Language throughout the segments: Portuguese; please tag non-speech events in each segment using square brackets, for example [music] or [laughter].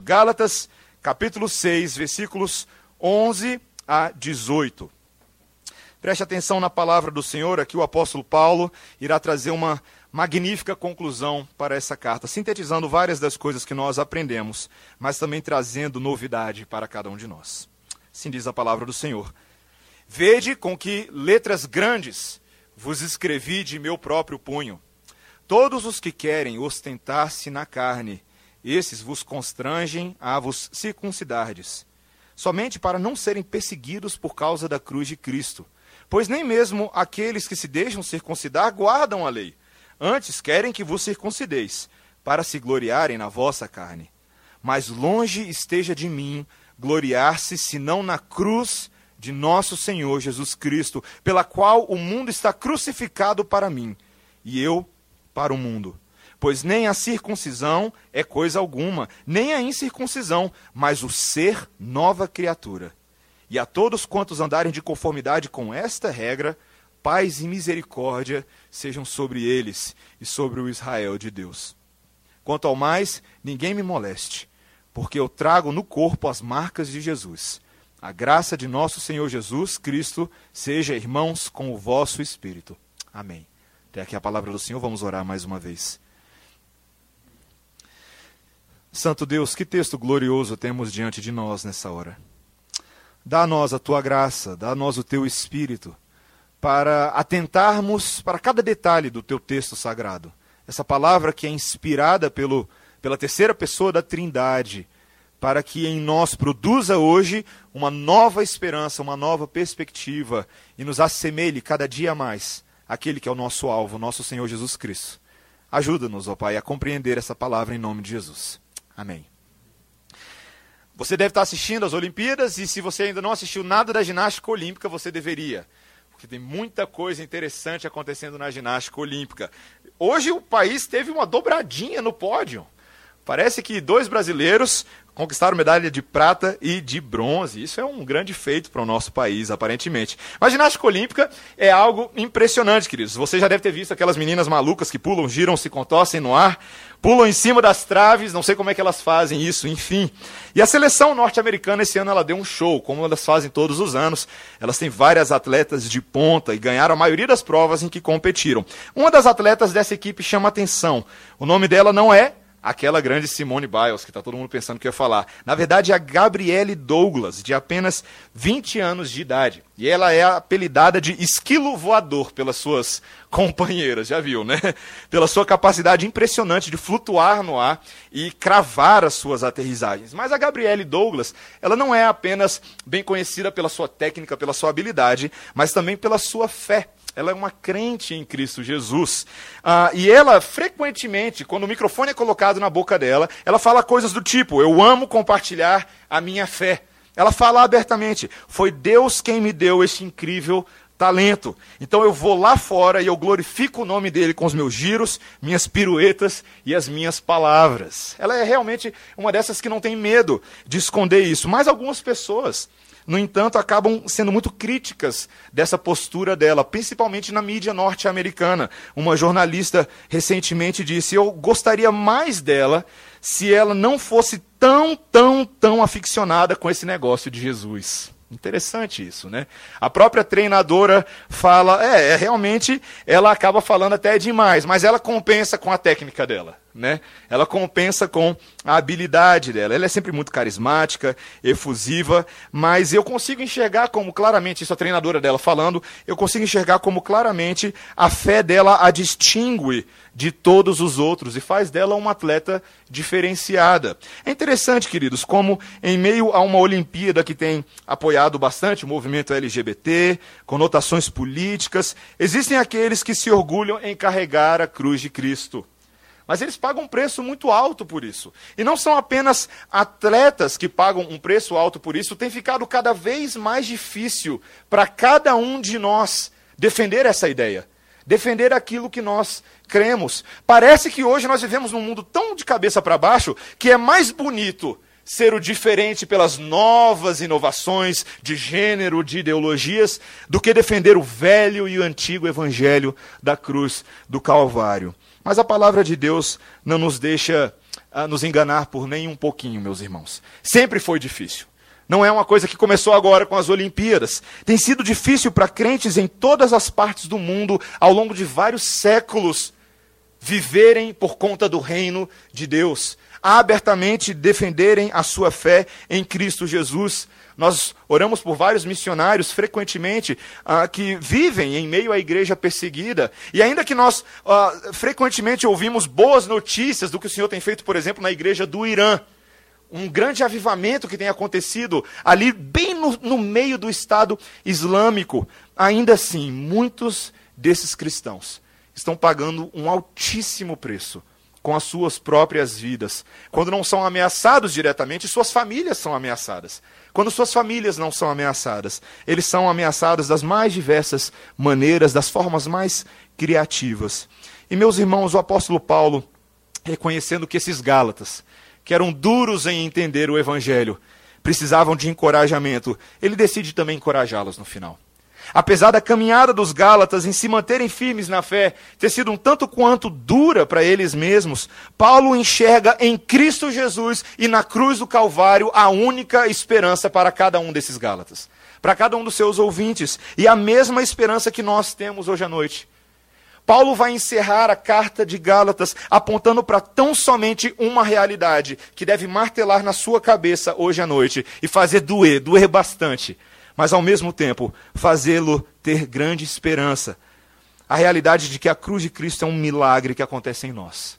Gálatas, capítulo 6, versículos 11 a 18. Preste atenção na palavra do Senhor, aqui o apóstolo Paulo irá trazer uma magnífica conclusão para essa carta, sintetizando várias das coisas que nós aprendemos, mas também trazendo novidade para cada um de nós. Assim diz a palavra do Senhor. Vede com que letras grandes vos escrevi de meu próprio punho. Todos os que querem ostentar-se na carne, esses vos constrangem a vos circuncidardes, somente para não serem perseguidos por causa da cruz de Cristo. Pois nem mesmo aqueles que se deixam circuncidar guardam a lei. Antes querem que vos circuncideis, para se gloriarem na vossa carne. Mas longe esteja de mim gloriar-se, senão na cruz de nosso Senhor Jesus Cristo, pela qual o mundo está crucificado para mim, e eu para o mundo. Pois nem a circuncisão é coisa alguma, nem a incircuncisão, mas o ser nova criatura. E a todos quantos andarem de conformidade com esta regra, paz e misericórdia sejam sobre eles e sobre o Israel de Deus. Quanto ao mais, ninguém me moleste, porque eu trago no corpo as marcas de Jesus. A graça de nosso Senhor Jesus Cristo seja, irmãos, com o vosso espírito. Amém. Até aqui a palavra do Senhor, vamos orar mais uma vez. Santo Deus, que texto glorioso temos diante de nós nessa hora. Dá a nós a tua graça, dá a nós o teu espírito, para atentarmos para cada detalhe do teu texto sagrado. Essa palavra que é inspirada pelo, pela terceira pessoa da Trindade, para que em nós produza hoje uma nova esperança, uma nova perspectiva e nos assemelhe cada dia mais àquele que é o nosso alvo, nosso Senhor Jesus Cristo. Ajuda-nos, ó Pai, a compreender essa palavra em nome de Jesus. Amém. Você deve estar assistindo às Olimpíadas e se você ainda não assistiu nada da ginástica olímpica, você deveria. Porque tem muita coisa interessante acontecendo na ginástica olímpica. Hoje o país teve uma dobradinha no pódio. Parece que dois brasileiros conquistaram medalha de prata e de bronze. Isso é um grande feito para o nosso país, aparentemente. Mas ginástica olímpica é algo impressionante, queridos. Você já deve ter visto aquelas meninas malucas que pulam, giram, se contorcem no ar, pulam em cima das traves, não sei como é que elas fazem isso, enfim. E a seleção norte-americana esse ano ela deu um show, como elas fazem todos os anos. Elas têm várias atletas de ponta e ganharam a maioria das provas em que competiram. Uma das atletas dessa equipe chama atenção. O nome dela não é aquela grande Simone Biles, que está todo mundo pensando que ia falar. Na verdade, é a Gabrielle Douglas, de apenas 20 anos de idade. E ela é apelidada de esquilo voador pelas suas companheiras, já viu, né? [laughs] Pela sua capacidade impressionante de flutuar no ar e cravar as suas aterrissagens. Mas a Gabrielle Douglas, ela não é apenas bem conhecida pela sua técnica, pela sua habilidade, mas também pela sua fé ela é uma crente em Cristo Jesus. Ah, e ela, frequentemente, quando o microfone é colocado na boca dela, ela fala coisas do tipo: Eu amo compartilhar a minha fé. Ela fala abertamente: Foi Deus quem me deu esse incrível talento. Então eu vou lá fora e eu glorifico o nome dele com os meus giros, minhas piruetas e as minhas palavras. Ela é realmente uma dessas que não tem medo de esconder isso. Mas algumas pessoas no entanto, acabam sendo muito críticas dessa postura dela, principalmente na mídia norte-americana. Uma jornalista recentemente disse: Eu gostaria mais dela se ela não fosse tão, tão, tão aficionada com esse negócio de Jesus. Interessante isso, né? A própria treinadora fala, é, é, realmente ela acaba falando até demais, mas ela compensa com a técnica dela, né? Ela compensa com a habilidade dela. Ela é sempre muito carismática, efusiva, mas eu consigo enxergar como claramente, isso a treinadora dela falando, eu consigo enxergar como claramente a fé dela a distingue de todos os outros e faz dela uma atleta diferenciada. É interessante, queridos, como em meio a uma Olimpíada que tem apoiado bastante o movimento LGBT, conotações políticas, existem aqueles que se orgulham em carregar a cruz de Cristo. Mas eles pagam um preço muito alto por isso. E não são apenas atletas que pagam um preço alto por isso, tem ficado cada vez mais difícil para cada um de nós defender essa ideia defender aquilo que nós cremos. Parece que hoje nós vivemos num mundo tão de cabeça para baixo que é mais bonito ser o diferente pelas novas inovações de gênero, de ideologias, do que defender o velho e o antigo evangelho da cruz do Calvário. Mas a palavra de Deus não nos deixa uh, nos enganar por nem um pouquinho, meus irmãos. Sempre foi difícil. Não é uma coisa que começou agora com as Olimpíadas. Tem sido difícil para crentes em todas as partes do mundo, ao longo de vários séculos, viverem por conta do reino de Deus, abertamente defenderem a sua fé em Cristo Jesus. Nós oramos por vários missionários, frequentemente, uh, que vivem em meio à igreja perseguida. E ainda que nós uh, frequentemente ouvimos boas notícias do que o Senhor tem feito, por exemplo, na igreja do Irã um grande avivamento que tem acontecido ali, bem no, no, meio do Estado Islâmico. Ainda assim, muitos desses cristãos estão pagando um altíssimo preço com as suas próprias vidas. Quando não são ameaçados diretamente, suas famílias são ameaçadas. Quando suas famílias não são ameaçadas, eles são ameaçados das mais diversas maneiras, das formas mais criativas. E meus irmãos, o apóstolo Paulo, reconhecendo que esses Gálatas, que eram duros em entender o Evangelho, precisavam de encorajamento, ele decide também encorajá-los no final. Apesar da caminhada dos Gálatas em se manterem firmes na fé ter sido um tanto quanto dura para eles mesmos, Paulo enxerga em Cristo Jesus e na cruz do Calvário a única esperança para cada um desses Gálatas, para cada um dos seus ouvintes, e a mesma esperança que nós temos hoje à noite. Paulo vai encerrar a carta de Gálatas apontando para tão somente uma realidade que deve martelar na sua cabeça hoje à noite e fazer doer, doer bastante, mas ao mesmo tempo fazê-lo ter grande esperança. A realidade de que a cruz de Cristo é um milagre que acontece em nós.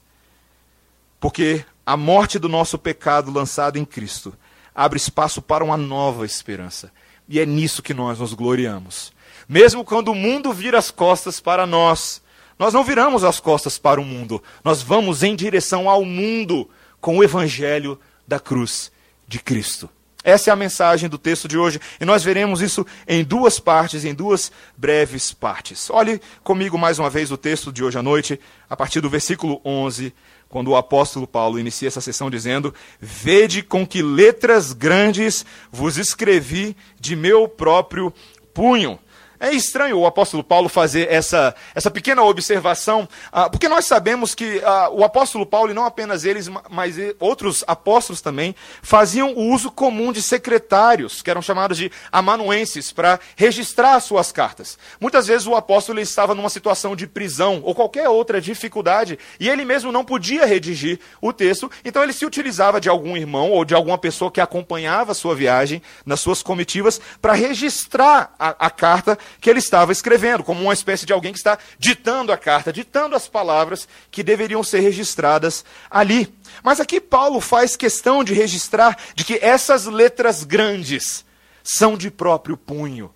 Porque a morte do nosso pecado lançado em Cristo abre espaço para uma nova esperança. E é nisso que nós nos gloriamos. Mesmo quando o mundo vira as costas para nós, nós não viramos as costas para o mundo, nós vamos em direção ao mundo com o evangelho da cruz de Cristo. Essa é a mensagem do texto de hoje, e nós veremos isso em duas partes, em duas breves partes. Olhe comigo mais uma vez o texto de hoje à noite, a partir do versículo 11, quando o apóstolo Paulo inicia essa sessão dizendo: Vede com que letras grandes vos escrevi de meu próprio punho. É estranho o apóstolo Paulo fazer essa, essa pequena observação, ah, porque nós sabemos que ah, o apóstolo Paulo, e não apenas eles, mas outros apóstolos também, faziam o uso comum de secretários, que eram chamados de amanuenses, para registrar suas cartas. Muitas vezes o apóstolo estava numa situação de prisão ou qualquer outra dificuldade, e ele mesmo não podia redigir o texto, então ele se utilizava de algum irmão ou de alguma pessoa que acompanhava sua viagem nas suas comitivas para registrar a, a carta que ele estava escrevendo, como uma espécie de alguém que está ditando a carta, ditando as palavras que deveriam ser registradas ali. Mas aqui Paulo faz questão de registrar de que essas letras grandes são de próprio punho.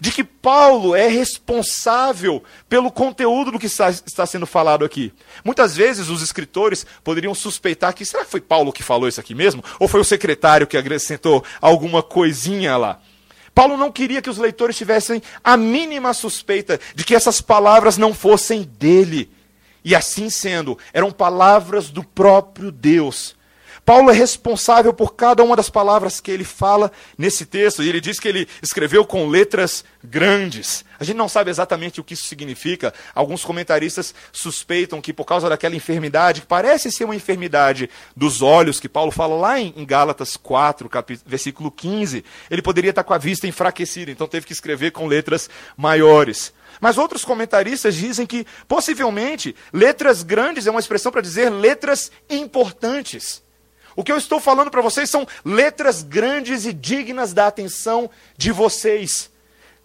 De que Paulo é responsável pelo conteúdo do que está, sendo falado aqui. Muitas vezes os escritores poderiam suspeitar que será que foi Paulo que falou isso aqui mesmo? Ou foi o secretário que acrescentou alguma coisinha lá? Paulo não queria que os leitores tivessem a mínima suspeita de que essas palavras não fossem dele. E assim sendo, eram palavras do próprio Deus. Paulo é responsável por cada uma das palavras que ele fala nesse texto, e ele diz que ele escreveu com letras grandes. A gente não sabe exatamente o que isso significa. Alguns comentaristas suspeitam que por causa daquela enfermidade, que parece ser uma enfermidade dos olhos, que Paulo fala lá em, Gálatas 4, versículo 15, ele poderia estar com a vista enfraquecida, então teve que escrever com letras maiores. Mas outros comentaristas dizem que, possivelmente, letras grandes é uma expressão para dizer letras importantes. O que eu estou falando para vocês são letras grandes e dignas da atenção de vocês.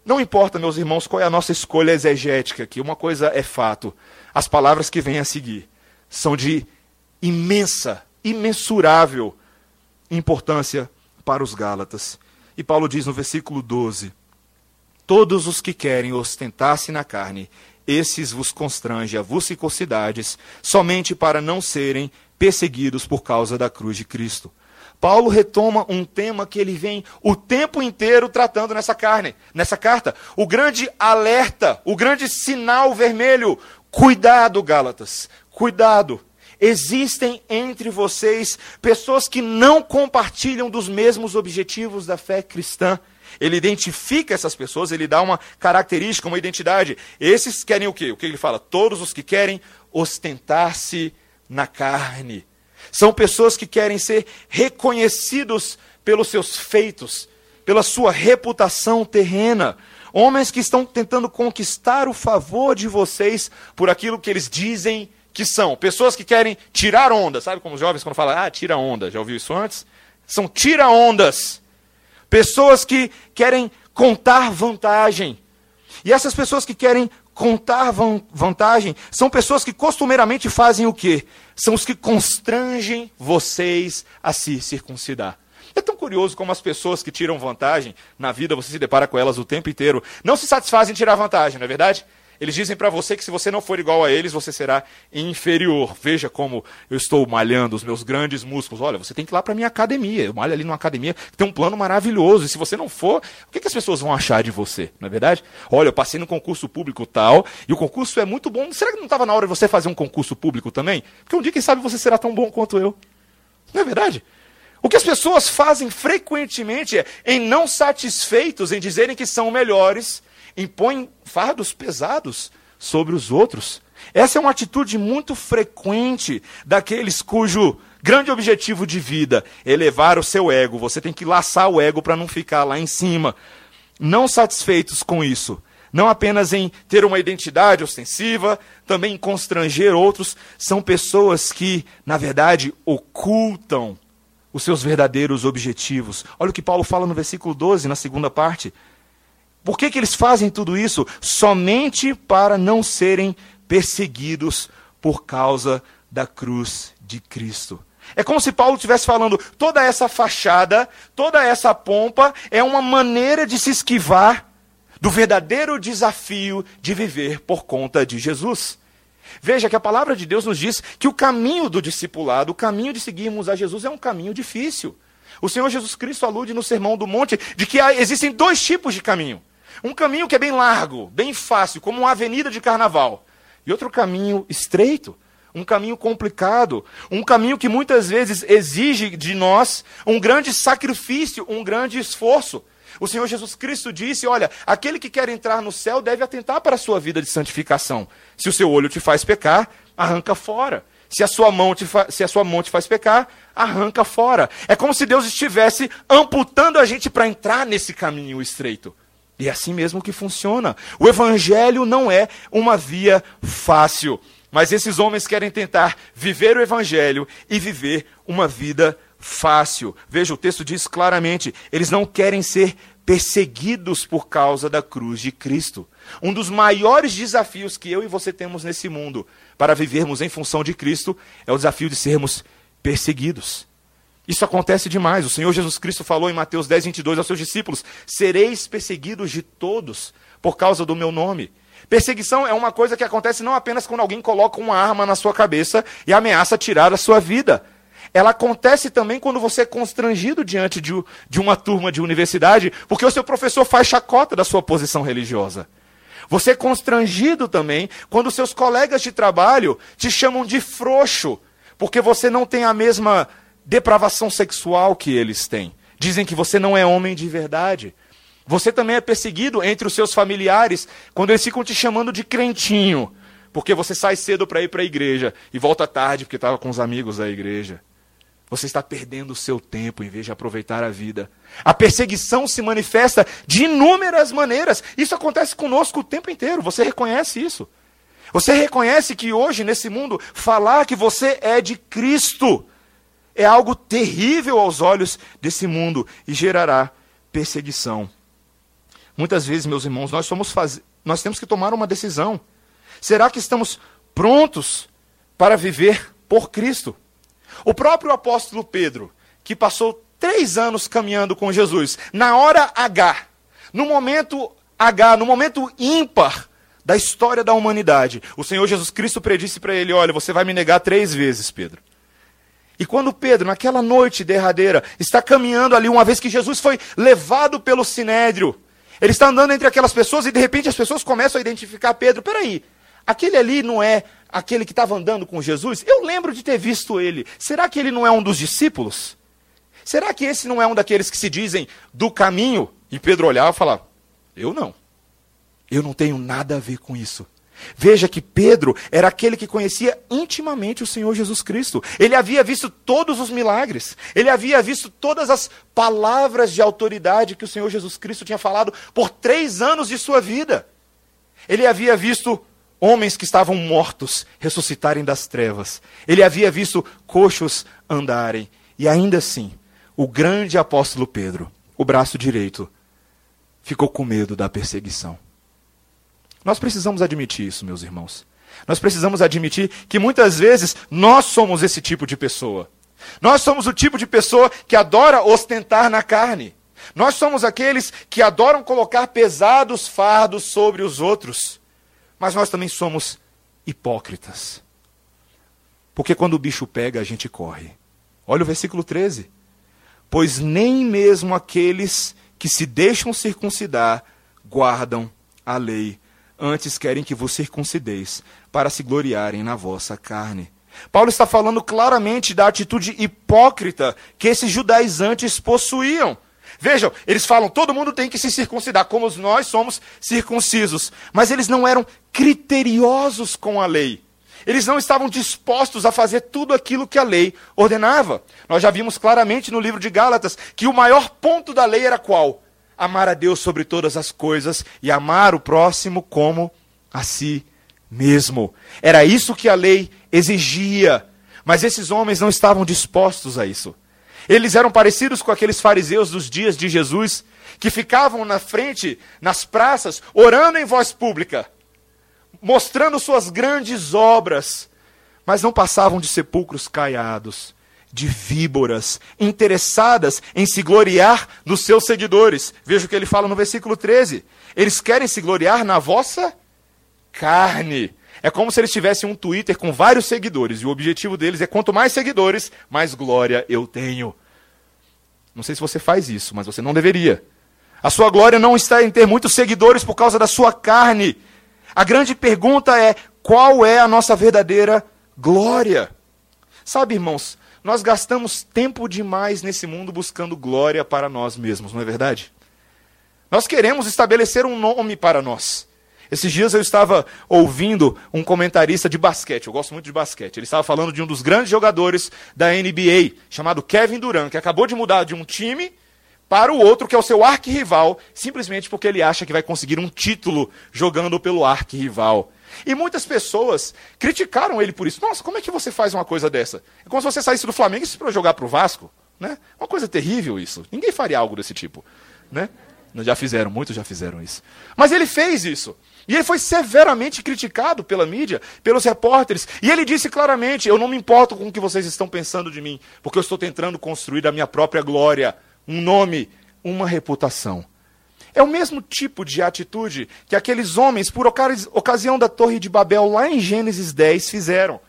Não importa, meus irmãos, qual é a nossa escolha exegética aqui, uma coisa é fato: as palavras que vêm a seguir são de imensa, imensurável importância para os Gálatas. E Paulo diz no versículo 12: Todos os que querem ostentar-se na carne, esses vos constrange a circuncidades, somente para não serem perseguidos por causa da cruz de Cristo. Paulo retoma um tema que ele vem o tempo inteiro tratando nessa carne, nessa carta. O grande alerta, o grande sinal vermelho. Cuidado, Gálatas, cuidado. Existem entre vocês pessoas que não compartilham dos mesmos objetivos da fé cristã. Ele identifica essas pessoas, ele dá uma característica, uma identidade. Esses querem o quê? O que ele fala? Todos os que querem ostentar-se na carne. São pessoas que querem ser reconhecidos pelos seus feitos, pela sua reputação terrena. Homens que estão tentando conquistar o favor de vocês por aquilo que eles dizem que são. Pessoas que querem tirar onda. Sabe como os jovens quando falam, ah, tira onda. Já ouviu isso antes? São tira-ondas. Pessoas que querem contar vantagem. E essas pessoas que querem contar vantagem são pessoas que costumeiramente fazem o quê? São os que constrangem vocês a se circuncidar. É tão curioso como as pessoas que tiram vantagem na vida, você se depara com elas o tempo inteiro, não se satisfazem em tirar vantagem, não é verdade? Eles dizem para você que se você não for igual a eles, você será inferior. Veja como eu estou malhando os meus grandes músculos. Olha, você tem que ir lá para minha academia. Eu malho ali numa academia tem um plano maravilhoso. E se você não for, o que, que as pessoas vão achar de você? Não é verdade? Olha, eu passei no concurso público tal, e o concurso é muito bom. Será que não estava na hora de você fazer um concurso público também? Porque um dia, quem sabe, você será tão bom quanto eu. Não é verdade? O que as pessoas fazem frequentemente é, em não satisfeitos em dizerem que são melhores, impõem fardos pesados sobre os outros. Essa é uma atitude muito frequente daqueles cujo grande objetivo de vida é elevar o seu ego. Você tem que laçar o ego para não ficar lá em cima. Não satisfeitos com isso, não apenas em ter uma identidade ostensiva, também em constranger outros, são pessoas que, na verdade, ocultam os seus verdadeiros objetivos. Olha o que Paulo fala no versículo 12, na segunda parte. Por que, que eles fazem tudo isso? Somente para não serem perseguidos por causa da cruz de Cristo. É como se Paulo estivesse falando: toda essa fachada, toda essa pompa é uma maneira de se esquivar do verdadeiro desafio de viver por conta de Jesus. Veja que a palavra de Deus nos diz que o caminho do discipulado, o caminho de seguirmos a Jesus é um caminho difícil. O Senhor Jesus Cristo alude no Sermão do Monte de que existem dois tipos de caminho. Um caminho que é bem largo, bem fácil, como uma avenida de carnaval. E outro caminho estreito, um caminho complicado, um caminho que muitas vezes exige de nós um grande sacrifício, um grande esforço. O Senhor Jesus Cristo disse: Olha, aquele que quer entrar no céu deve atentar para a sua vida de santificação. Se o seu olho te faz pecar, arranca fora. Se a sua mão te, se a sua mão te faz pecar, arranca fora. É como se Deus estivesse amputando a gente para entrar nesse caminho estreito. E é assim mesmo que funciona. O evangelho não é uma via fácil. Mas esses homens querem tentar viver o evangelho e viver uma vida fácil. Veja, o texto diz claramente: eles não querem ser perseguidos por causa da cruz de Cristo. Um dos maiores desafios que eu e você temos nesse mundo para vivermos em função de Cristo é o desafio de sermos perseguidos. Isso acontece demais. O Senhor Jesus Cristo falou em Mateus 10, 22 aos seus discípulos: Sereis perseguidos de todos por causa do meu nome. Perseguição é uma coisa que acontece não apenas quando alguém coloca uma arma na sua cabeça e ameaça tirar a sua vida. Ela acontece também quando você é constrangido diante de, de uma turma de universidade, porque o seu professor faz chacota da sua posição religiosa. Você é constrangido também quando seus colegas de trabalho te chamam de frouxo, porque você não tem a mesma depravação sexual que eles têm. Dizem que você não é homem de verdade. Você também é perseguido entre os seus familiares quando eles ficam te chamando de crentinho, porque você sai cedo para ir para a igreja e volta tarde porque estava com os amigos da igreja. Você está perdendo o seu tempo em vez de aproveitar a vida. A perseguição se manifesta de inúmeras maneiras. Isso acontece conosco o tempo inteiro. Você reconhece isso? Você reconhece que hoje, nesse mundo, falar que você é de Cristo é algo terrível aos olhos desse mundo e gerará perseguição. Muitas vezes, meus irmãos, nós, somos faz... nós temos que tomar uma decisão. Será que estamos prontos para viver por Cristo? O próprio apóstolo Pedro, que passou três anos caminhando com Jesus, na hora H, no momento H, no momento ímpar da história da humanidade, o Senhor Jesus Cristo predisse para ele: Olha, você vai me negar três vezes, Pedro. E quando Pedro, naquela noite derradeira, está caminhando ali, uma vez que Jesus foi levado pelo sinédrio, ele está andando entre aquelas pessoas e de repente as pessoas começam a identificar Pedro. Peraí, aquele ali não é aquele que estava andando com Jesus? Eu lembro de ter visto ele. Será que ele não é um dos discípulos? Será que esse não é um daqueles que se dizem do caminho? E Pedro olhava e falava: Eu não. Eu não tenho nada a ver com isso. Veja que Pedro era aquele que conhecia intimamente o Senhor Jesus Cristo. Ele havia visto todos os milagres. Ele havia visto todas as palavras de autoridade que o Senhor Jesus Cristo tinha falado por três anos de sua vida. Ele havia visto homens que estavam mortos ressuscitarem das trevas. Ele havia visto coxos andarem. E ainda assim, o grande apóstolo Pedro, o braço direito, ficou com medo da perseguição. Nós precisamos admitir isso, meus irmãos. Nós precisamos admitir que muitas vezes nós somos esse tipo de pessoa. Nós somos o tipo de pessoa que adora ostentar na carne. Nós somos aqueles que adoram colocar pesados fardos sobre os outros. Mas nós também somos hipócritas. Porque quando o bicho pega, a gente corre. Olha o versículo 13. Pois nem mesmo aqueles que se deixam circuncidar guardam a lei antes querem que vos circuncideis, para se gloriarem na vossa carne. Paulo está falando claramente da atitude hipócrita que esses judaizantes possuíam. Vejam, eles falam, todo mundo tem que se circuncidar, como nós somos circuncisos. Mas eles não eram criteriosos com a lei. Eles não estavam dispostos a fazer tudo aquilo que a lei ordenava. Nós já vimos claramente no livro de Gálatas que o maior ponto da lei era qual? Amar a Deus sobre todas as coisas e amar o próximo como a si mesmo. Era isso que a lei exigia. Mas esses homens não estavam dispostos a isso. Eles eram parecidos com aqueles fariseus dos dias de Jesus, que ficavam na frente, nas praças, orando em voz pública, mostrando suas grandes obras, mas não passavam de sepulcros caiados, de víboras, interessadas em se gloriar nos seus seguidores. Veja o que ele fala no versículo 13. Eles querem se gloriar na vossa carne. É como se eles tivessem um Twitter com vários seguidores, e o objetivo deles é quanto mais seguidores, mais glória eu tenho. Não sei se você faz isso, mas você não deveria. A sua glória não está em ter muitos seguidores por causa da sua carne. A grande pergunta é: qual é a nossa verdadeira glória? Sabe, irmãos, nós gastamos tempo demais nesse mundo buscando glória para nós mesmos, não é verdade? Nós queremos estabelecer um nome para nós. Esses dias eu estava ouvindo um comentarista de basquete, eu gosto muito de basquete. Ele estava falando de um dos grandes jogadores da NBA, chamado Kevin Durant, que acabou de mudar de um time para o outro, que é o seu arquirrival, simplesmente porque ele acha que vai conseguir um título jogando pelo arquirrival. E muitas pessoas criticaram ele por isso. Nossa, como é que você faz uma coisa dessa? É como se você saísse do Flamengo para jogar para o Vasco. Né? Uma coisa terrível isso. Ninguém faria algo desse tipo. Né? Já fizeram, muitos já fizeram isso. Mas ele fez isso. E ele foi severamente criticado pela mídia, pelos repórteres. E ele disse claramente: Eu não me importo com o que vocês estão pensando de mim, porque eu estou tentando construir a minha própria glória, um nome, uma reputação. É o mesmo tipo de atitude que aqueles homens, por ocasião da Torre de Babel, lá em Gênesis 10, fizeram.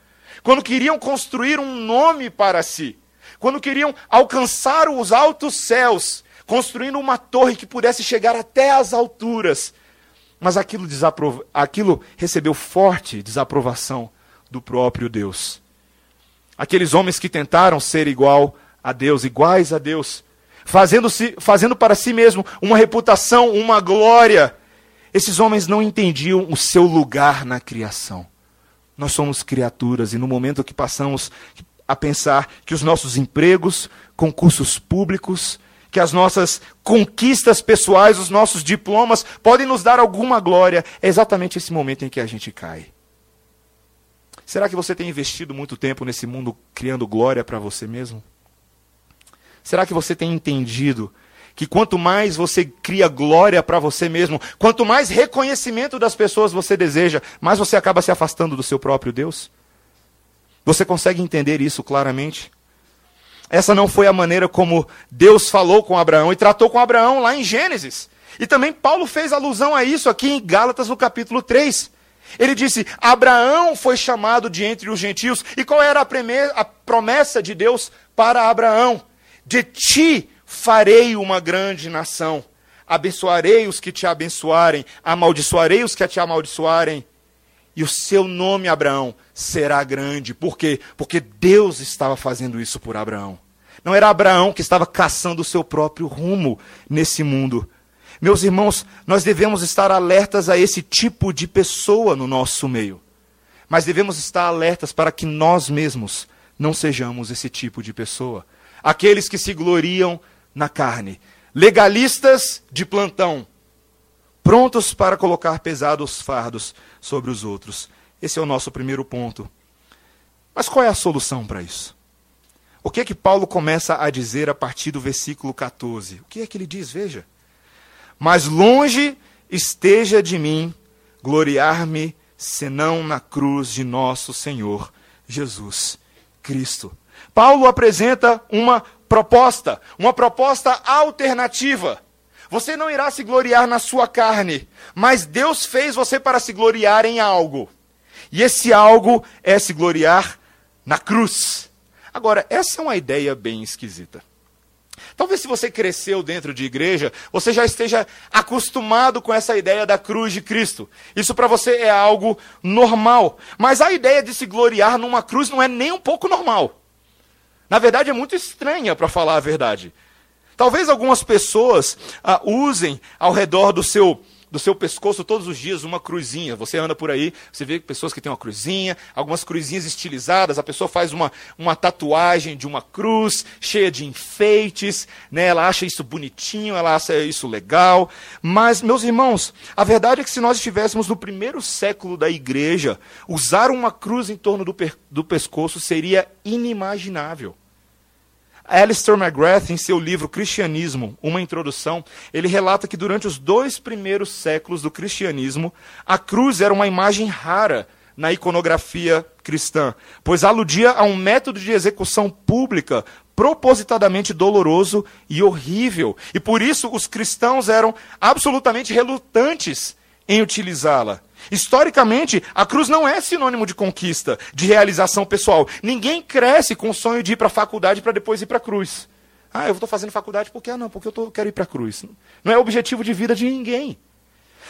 Quando queriam construir um nome para si, quando queriam alcançar os altos céus, construindo uma torre que pudesse chegar até as alturas. Mas aquilo, aquilo recebeu forte desaprovação do próprio Deus. Aqueles homens que tentaram ser igual a Deus, iguais a Deus, fazendo, -se, fazendo para si mesmo uma reputação, uma glória. Esses homens não entendiam o seu lugar na criação. Nós somos criaturas e no momento que passamos a pensar que os nossos empregos, concursos públicos, que as nossas conquistas pessoais, os nossos diplomas podem nos dar alguma glória, é exatamente esse momento em que a gente cai. Será que você tem investido muito tempo nesse mundo criando glória para você mesmo? Será que você tem entendido que quanto mais você cria glória para você mesmo, quanto mais reconhecimento das pessoas você deseja, mais você acaba se afastando do seu próprio Deus? Você consegue entender isso claramente? Essa não foi a maneira como Deus falou com Abraão e tratou com Abraão lá em Gênesis. E também Paulo fez alusão a isso aqui em Gálatas, no capítulo 3. Ele disse: Abraão foi chamado de entre os gentios. E qual era a promessa de Deus para Abraão? De ti farei uma grande nação. Abençoarei os que te abençoarem, amaldiçoarei os que te amaldiçoarem. E o seu nome, Abraão, será grande. Por quê? Porque Deus estava fazendo isso por Abraão. Não era Abraão que estava caçando o seu próprio rumo nesse mundo. Meus irmãos, nós devemos estar alertas a esse tipo de pessoa no nosso meio. Mas devemos estar alertas para que nós mesmos não sejamos esse tipo de pessoa. Aqueles que se gloriam na carne. Legalistas de plantão. Prontos para colocar pesados fardos sobre os outros. Esse é o nosso primeiro ponto. Mas qual é a solução para isso? O que é que Paulo começa a dizer a partir do versículo 14? O que é que ele diz? Veja. Mas longe esteja de mim gloriar-me senão na cruz de nosso Senhor Jesus Cristo. Paulo apresenta uma proposta, uma proposta alternativa. Você não irá se gloriar na sua carne, mas Deus fez você para se gloriar em algo. E esse algo é se gloriar na cruz. Agora, essa é uma ideia bem esquisita. Talvez se você cresceu dentro de igreja, você já esteja acostumado com essa ideia da cruz de Cristo. Isso para você é algo normal. Mas a ideia de se gloriar numa cruz não é nem um pouco normal. Na verdade, é muito estranha, para falar a verdade. Talvez algumas pessoas ah, usem ao redor do seu do seu pescoço todos os dias uma cruzinha. Você anda por aí, você vê pessoas que têm uma cruzinha, algumas cruzinhas estilizadas, a pessoa faz uma, uma tatuagem de uma cruz cheia de enfeites, né? ela acha isso bonitinho, ela acha isso legal. Mas, meus irmãos, a verdade é que se nós estivéssemos no primeiro século da igreja, usar uma cruz em torno do, do pescoço seria inimaginável. Alistair McGrath, em seu livro Cristianismo, uma introdução, ele relata que durante os dois primeiros séculos do cristianismo, a cruz era uma imagem rara na iconografia cristã, pois aludia a um método de execução pública propositadamente doloroso e horrível. E por isso os cristãos eram absolutamente relutantes em utilizá-la. Historicamente, a cruz não é sinônimo de conquista, de realização pessoal. Ninguém cresce com o sonho de ir para a faculdade para depois ir para a cruz. Ah, eu estou fazendo faculdade porque ah, não, porque eu tô, quero ir para a cruz. Não é objetivo de vida de ninguém.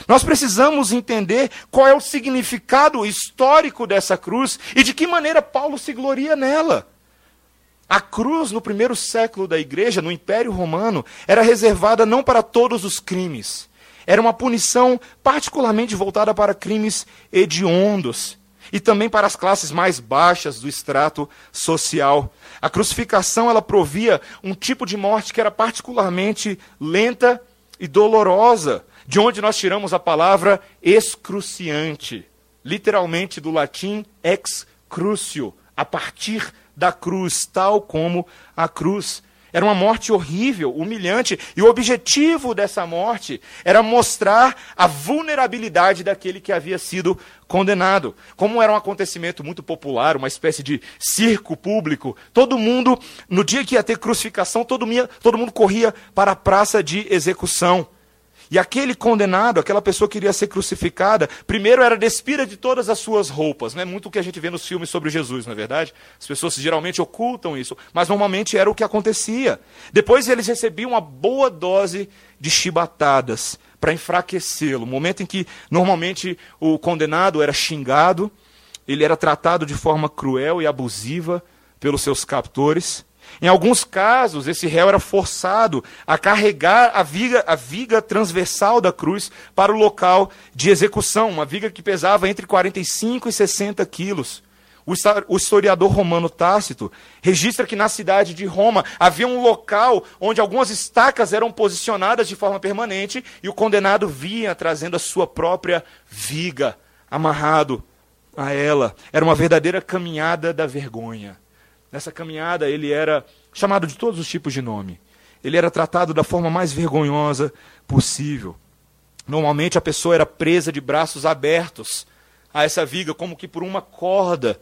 Nós precisamos entender qual é o significado histórico dessa cruz e de que maneira Paulo se gloria nela. A cruz, no primeiro século da igreja, no Império Romano, era reservada não para todos os crimes, era uma punição particularmente voltada para crimes hediondos e também para as classes mais baixas do extrato social. A crucificação ela provia um tipo de morte que era particularmente lenta e dolorosa, de onde nós tiramos a palavra excruciante, literalmente do latim ex crucio, a partir da cruz, tal como a cruz. Era uma morte horrível, humilhante, e o objetivo dessa morte era mostrar a vulnerabilidade daquele que havia sido condenado. Como era um acontecimento muito popular, uma espécie de circo público, todo mundo, no dia que ia ter crucificação, todo, mundo corria para a praça de execução. E aquele condenado, aquela pessoa que iria ser crucificada, primeiro era despida de todas as suas roupas. Não é muito o que a gente vê nos filmes sobre Jesus, não é verdade? As pessoas geralmente ocultam isso, mas normalmente era o que acontecia. Depois eles recebiam uma boa dose de chibatadas para enfraquecê-lo. Momento em que normalmente o condenado era xingado, ele era tratado de forma cruel e abusiva pelos seus captores. Em alguns casos, esse réu era forçado a carregar a viga, a viga transversal da cruz para o local de execução, uma viga que pesava entre 45 e 60 quilos. O historiador romano Tácito registra que na cidade de Roma havia um local onde algumas estacas eram posicionadas de forma permanente e o condenado vinha trazendo a sua própria viga amarrado a ela. Era uma verdadeira caminhada da vergonha. Nessa caminhada, ele era chamado de todos os tipos de nome. Ele era tratado da forma mais vergonhosa possível. Normalmente, a pessoa era presa de braços abertos a essa viga, como que por uma corda.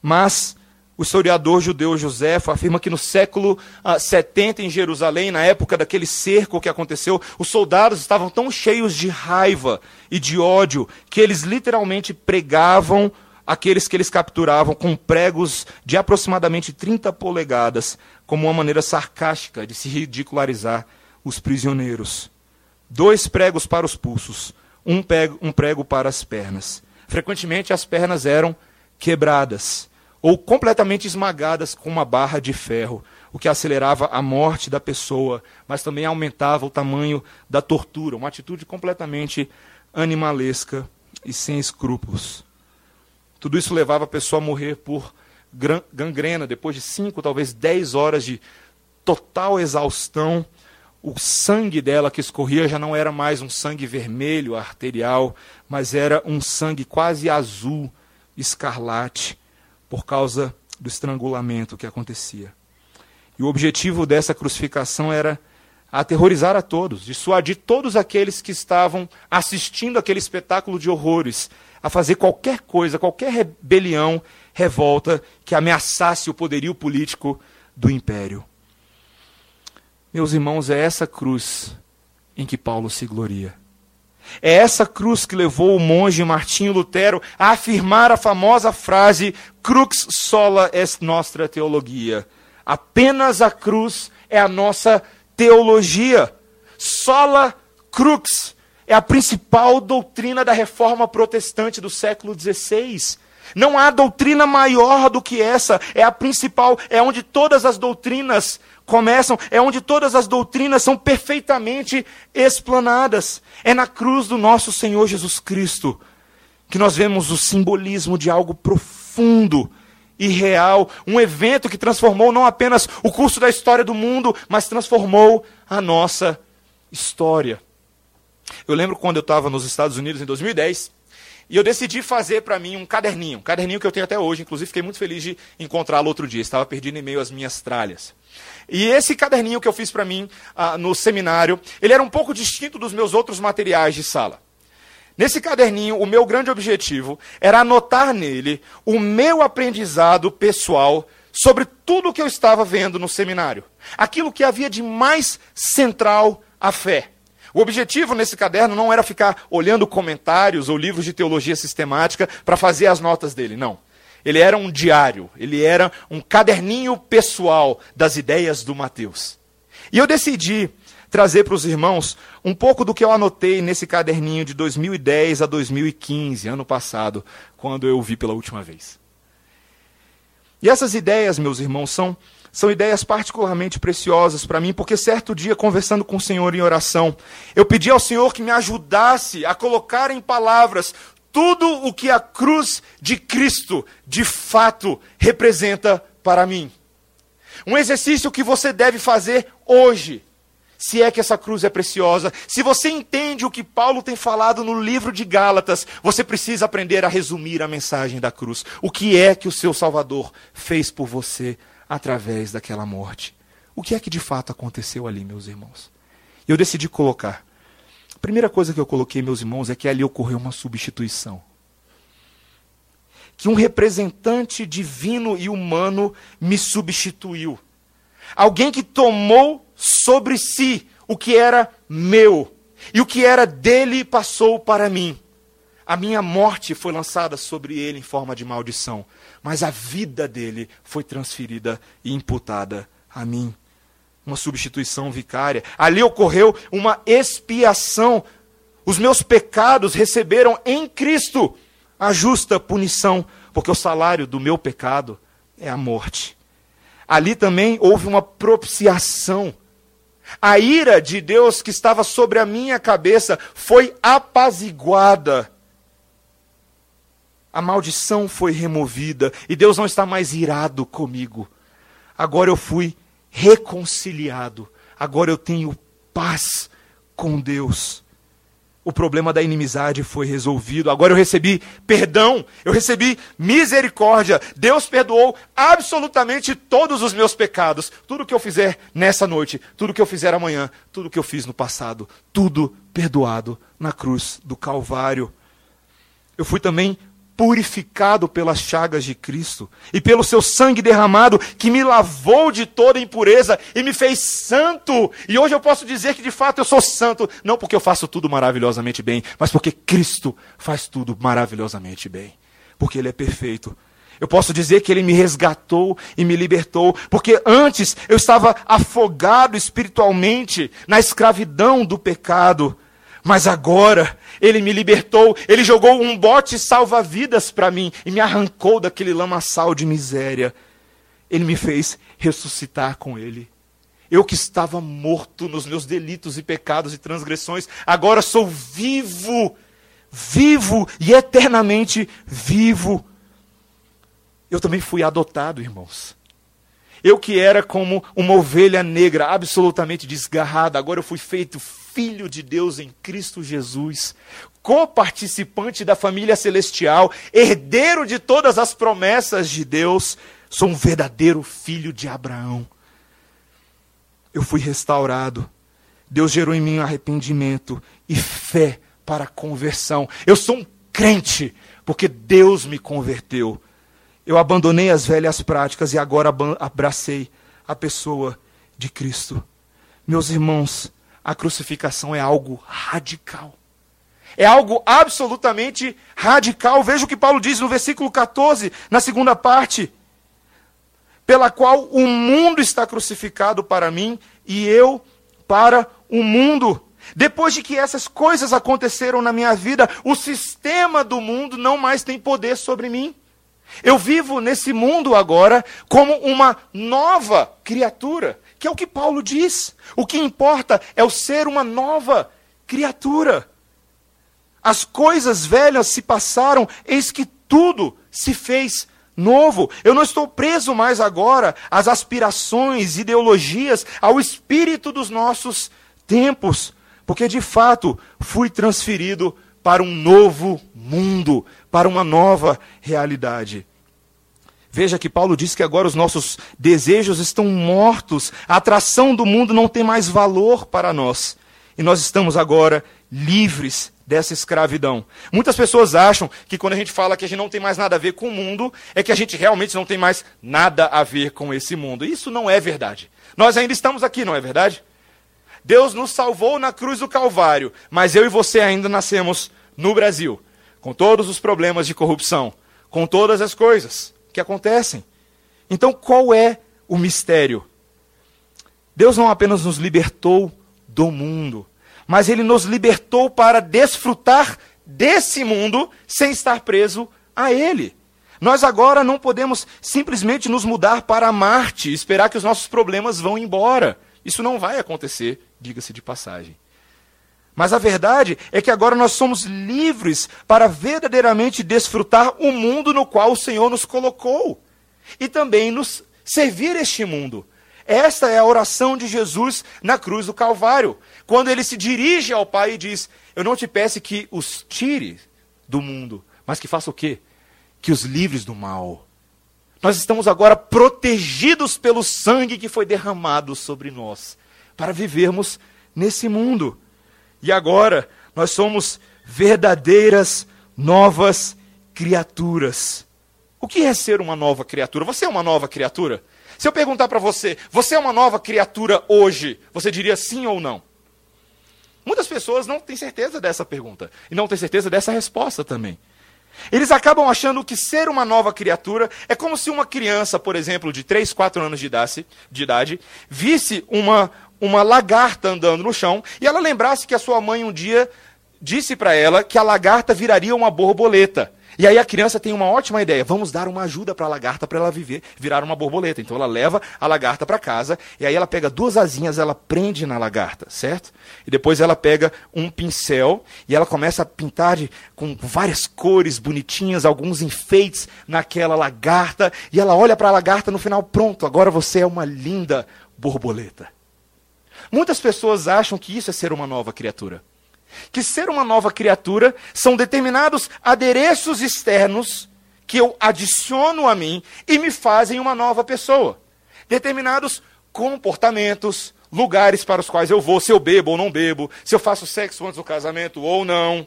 Mas o historiador judeu Josefo afirma que no século ah, 70 em Jerusalém, na época daquele cerco que aconteceu, os soldados estavam tão cheios de raiva e de ódio que eles literalmente pregavam aqueles que eles capturavam com pregos de aproximadamente 30 polegadas, como uma maneira sarcástica de se ridicularizar os prisioneiros. Dois pregos para os pulsos, um prego, um prego para as pernas. Frequentemente as pernas eram quebradas ou completamente esmagadas com uma barra de ferro. o que acelerava a morte da pessoa, mas também aumentava o tamanho da tortura, uma atitude completamente animalesca e sem escrúpulos. Tudo isso levava a pessoa a morrer por gangrena, depois de cinco, talvez dez horas de total exaustão. O sangue dela que escorria já não era mais um sangue vermelho, arterial, mas era um sangue quase azul, escarlate, por causa do estrangulamento que acontecia. E o objetivo dessa crucificação era aterrorizar a todos, dissuadir todos aqueles que estavam assistindo aquele espetáculo de horrores a fazer qualquer coisa, qualquer rebelião, revolta que ameaçasse o poderio político do império. Meus irmãos, é essa cruz em que Paulo se gloria. É essa cruz que levou o monge Martinho Lutero a afirmar a famosa frase crux sola est nostra teologia. Apenas a cruz é a nossa teologia. Sola crux é a principal doutrina da reforma protestante do século XVI. Não há doutrina maior do que essa, é a principal, é onde todas as doutrinas começam, é onde todas as doutrinas são perfeitamente explanadas. É na cruz do nosso Senhor Jesus Cristo que nós vemos o simbolismo de algo profundo e real, um evento que transformou não apenas o curso da história do mundo, mas transformou a nossa história. Eu lembro quando eu estava nos Estados Unidos em 2010, e eu decidi fazer para mim um caderninho, um caderninho que eu tenho até hoje, inclusive fiquei muito feliz de encontrá-lo outro dia, estava perdido em meio às minhas tralhas. E esse caderninho que eu fiz para mim ah, no seminário, ele era um pouco distinto dos meus outros materiais de sala. Nesse caderninho, o meu grande objetivo era anotar nele o meu aprendizado pessoal sobre tudo o que eu estava vendo no seminário. Aquilo que havia de mais central à fé. O objetivo nesse caderno não era ficar olhando comentários ou livros de teologia sistemática para fazer as notas dele, não. Ele era um diário, ele era um caderninho pessoal das ideias do Mateus. E eu decidi trazer para os irmãos um pouco do que eu anotei nesse caderninho de 2010 a 2015, ano passado, quando eu o vi pela última vez. E essas ideias, meus irmãos, são são ideias particularmente preciosas para mim, porque certo dia, conversando com o Senhor em oração, eu pedi ao Senhor que me ajudasse a colocar em palavras tudo o que a cruz de Cristo de fato representa para mim. Um exercício que você deve fazer hoje, se é que essa cruz é preciosa. Se você entende o que Paulo tem falado no livro de Gálatas, você precisa aprender a resumir a mensagem da cruz. O que é que o seu Salvador fez por você através daquela morte. O que é que de fato aconteceu ali, meus irmãos? Eu decidi colocar. A primeira coisa que eu coloquei, meus irmãos, é que ali ocorreu uma substituição. Que um representante divino e humano me substituiu. Alguém que tomou sobre si o que era meu e o que era dele passou para mim. A minha morte foi lançada sobre ele em forma de maldição, mas a vida dele foi transferida e imputada a mim. Uma substituição vicária. Ali ocorreu uma expiação. Os meus pecados receberam em Cristo a justa punição, porque o salário do meu pecado é a morte. Ali também houve uma propiciação. A ira de Deus que estava sobre a minha cabeça foi apaziguada a maldição foi removida e Deus não está mais irado comigo. Agora eu fui reconciliado. Agora eu tenho paz com Deus. O problema da inimizade foi resolvido. Agora eu recebi perdão, eu recebi misericórdia. Deus perdoou absolutamente todos os meus pecados. Tudo que eu fizer nessa noite, tudo que eu fizer amanhã, tudo que eu fiz no passado, tudo perdoado na cruz do Calvário. Eu fui também purificado pelas chagas de Cristo e pelo seu sangue derramado que me lavou de toda impureza e me fez santo. E hoje eu posso dizer que de fato eu sou santo, não porque eu faço tudo maravilhosamente bem, mas porque Cristo faz tudo maravilhosamente bem, porque Ele é perfeito. Eu posso dizer que Ele me resgatou e me libertou, porque antes eu estava afogado espiritualmente na escravidão do pecado, mas agora ele me libertou, ele jogou um bote salva-vidas para mim e me arrancou daquele lamaçal de miséria. Ele me fez ressuscitar com Ele. Eu que estava morto nos meus delitos e pecados e transgressões, agora sou vivo, vivo e eternamente vivo. Eu também fui adotado, irmãos. Eu que era como uma ovelha negra, absolutamente desgarrada, agora eu fui feito filho de Deus em Cristo Jesus, coparticipante da família celestial, herdeiro de todas as promessas de Deus. Sou um verdadeiro filho de Abraão eu fui restaurado. Deus gerou em mim arrependimento e fé para a conversão. Eu sou um crente, porque Deus me converteu. Eu abandonei as velhas práticas e agora abracei a pessoa de Cristo. Meus irmãos, a crucificação é algo radical. É algo absolutamente radical. Veja o que Paulo diz no versículo 14, na segunda parte pela qual o mundo está crucificado para mim e eu para o mundo. Depois de que essas coisas aconteceram na minha vida, o sistema do mundo não mais tem poder sobre mim. Eu vivo nesse mundo agora como uma nova criatura, que é o que Paulo diz. O que importa é o ser uma nova criatura. As coisas velhas se passaram, eis que tudo se fez novo. Eu não estou preso mais agora às aspirações, ideologias, ao espírito dos nossos tempos, porque de fato fui transferido para um novo mundo, para uma nova realidade. Veja que Paulo diz que agora os nossos desejos estão mortos, a atração do mundo não tem mais valor para nós. E nós estamos agora livres dessa escravidão. Muitas pessoas acham que quando a gente fala que a gente não tem mais nada a ver com o mundo, é que a gente realmente não tem mais nada a ver com esse mundo. Isso não é verdade. Nós ainda estamos aqui, não é verdade? Deus nos salvou na cruz do Calvário, mas eu e você ainda nascemos no Brasil, com todos os problemas de corrupção, com todas as coisas que acontecem. Então, qual é o mistério? Deus não apenas nos libertou do mundo, mas ele nos libertou para desfrutar desse mundo sem estar preso a ele. Nós agora não podemos simplesmente nos mudar para Marte e esperar que os nossos problemas vão embora. Isso não vai acontecer, diga-se de passagem. Mas a verdade é que agora nós somos livres para verdadeiramente desfrutar o mundo no qual o Senhor nos colocou e também nos servir este mundo. Esta é a oração de Jesus na cruz do Calvário, quando ele se dirige ao Pai e diz: Eu não te peço que os tire do mundo, mas que faça o quê? Que os livres do mal. Nós estamos agora protegidos pelo sangue que foi derramado sobre nós, para vivermos nesse mundo. E agora nós somos verdadeiras novas criaturas. O que é ser uma nova criatura? Você é uma nova criatura? Se eu perguntar para você, você é uma nova criatura hoje, você diria sim ou não? Muitas pessoas não têm certeza dessa pergunta e não têm certeza dessa resposta também. Eles acabam achando que ser uma nova criatura é como se uma criança, por exemplo, de 3, 4 anos de idade, de idade visse uma, uma lagarta andando no chão e ela lembrasse que a sua mãe um dia disse para ela que a lagarta viraria uma borboleta. E aí a criança tem uma ótima ideia. Vamos dar uma ajuda para a lagarta para ela viver, virar uma borboleta. Então ela leva a lagarta para casa e aí ela pega duas asinhas, ela prende na lagarta, certo? E depois ela pega um pincel e ela começa a pintar de, com várias cores bonitinhas, alguns enfeites naquela lagarta e ela olha para a lagarta no final, pronto, agora você é uma linda borboleta. Muitas pessoas acham que isso é ser uma nova criatura que ser uma nova criatura são determinados adereços externos que eu adiciono a mim e me fazem uma nova pessoa. Determinados comportamentos, lugares para os quais eu vou, se eu bebo ou não bebo, se eu faço sexo antes do casamento ou não.